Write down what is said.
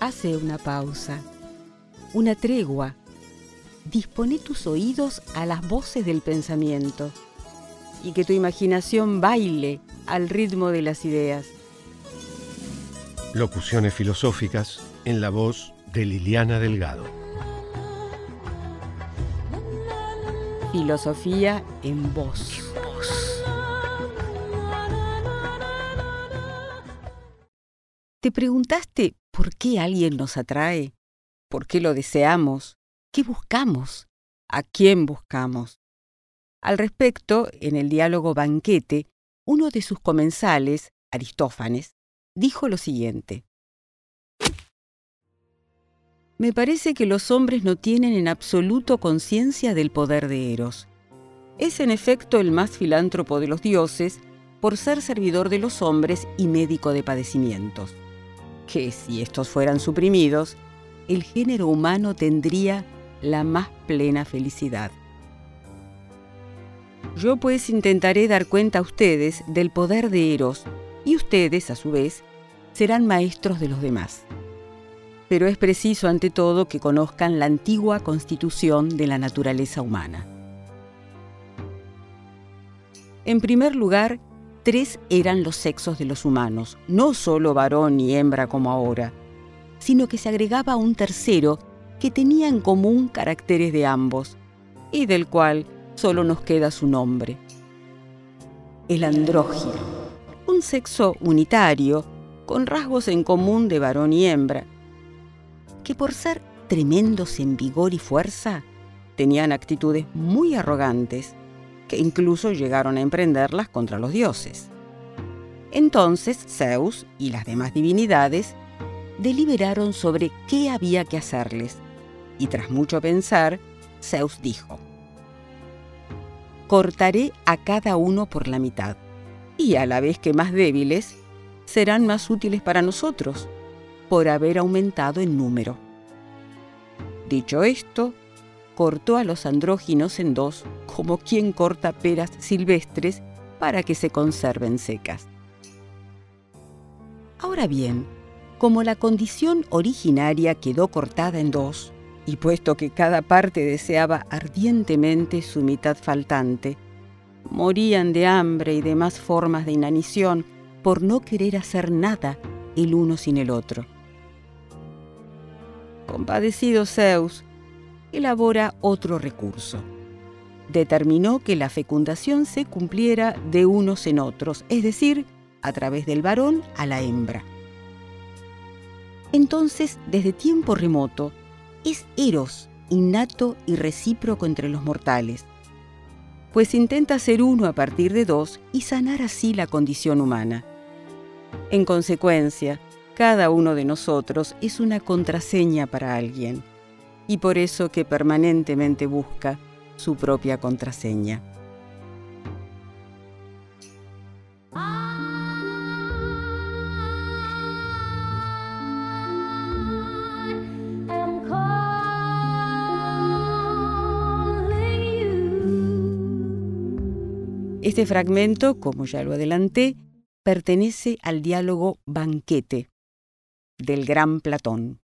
Hace una pausa, una tregua. Dispone tus oídos a las voces del pensamiento y que tu imaginación baile al ritmo de las ideas. Locuciones filosóficas en la voz de Liliana Delgado. Filosofía en voz. ¿Te preguntaste por qué alguien nos atrae? ¿Por qué lo deseamos? ¿Qué buscamos? ¿A quién buscamos? Al respecto, en el diálogo Banquete, uno de sus comensales, Aristófanes, dijo lo siguiente. Me parece que los hombres no tienen en absoluto conciencia del poder de Eros. Es en efecto el más filántropo de los dioses por ser servidor de los hombres y médico de padecimientos que si estos fueran suprimidos, el género humano tendría la más plena felicidad. Yo pues intentaré dar cuenta a ustedes del poder de Eros y ustedes, a su vez, serán maestros de los demás. Pero es preciso ante todo que conozcan la antigua constitución de la naturaleza humana. En primer lugar, tres eran los sexos de los humanos, no solo varón y hembra como ahora, sino que se agregaba un tercero que tenía en común caracteres de ambos, y del cual solo nos queda su nombre. El andrógino, un sexo unitario, con rasgos en común de varón y hembra, que por ser tremendos en vigor y fuerza, tenían actitudes muy arrogantes que incluso llegaron a emprenderlas contra los dioses. Entonces Zeus y las demás divinidades deliberaron sobre qué había que hacerles, y tras mucho pensar, Zeus dijo, Cortaré a cada uno por la mitad, y a la vez que más débiles, serán más útiles para nosotros, por haber aumentado en número. Dicho esto, cortó a los andróginos en dos, como quien corta peras silvestres para que se conserven secas. Ahora bien, como la condición originaria quedó cortada en dos, y puesto que cada parte deseaba ardientemente su mitad faltante, morían de hambre y demás formas de inanición por no querer hacer nada el uno sin el otro. Compadecido Zeus, elabora otro recurso. Determinó que la fecundación se cumpliera de unos en otros, es decir, a través del varón a la hembra. Entonces, desde tiempo remoto, es Eros innato y recíproco entre los mortales, pues intenta ser uno a partir de dos y sanar así la condición humana. En consecuencia, cada uno de nosotros es una contraseña para alguien y por eso que permanentemente busca su propia contraseña. Este fragmento, como ya lo adelanté, pertenece al diálogo Banquete del gran Platón.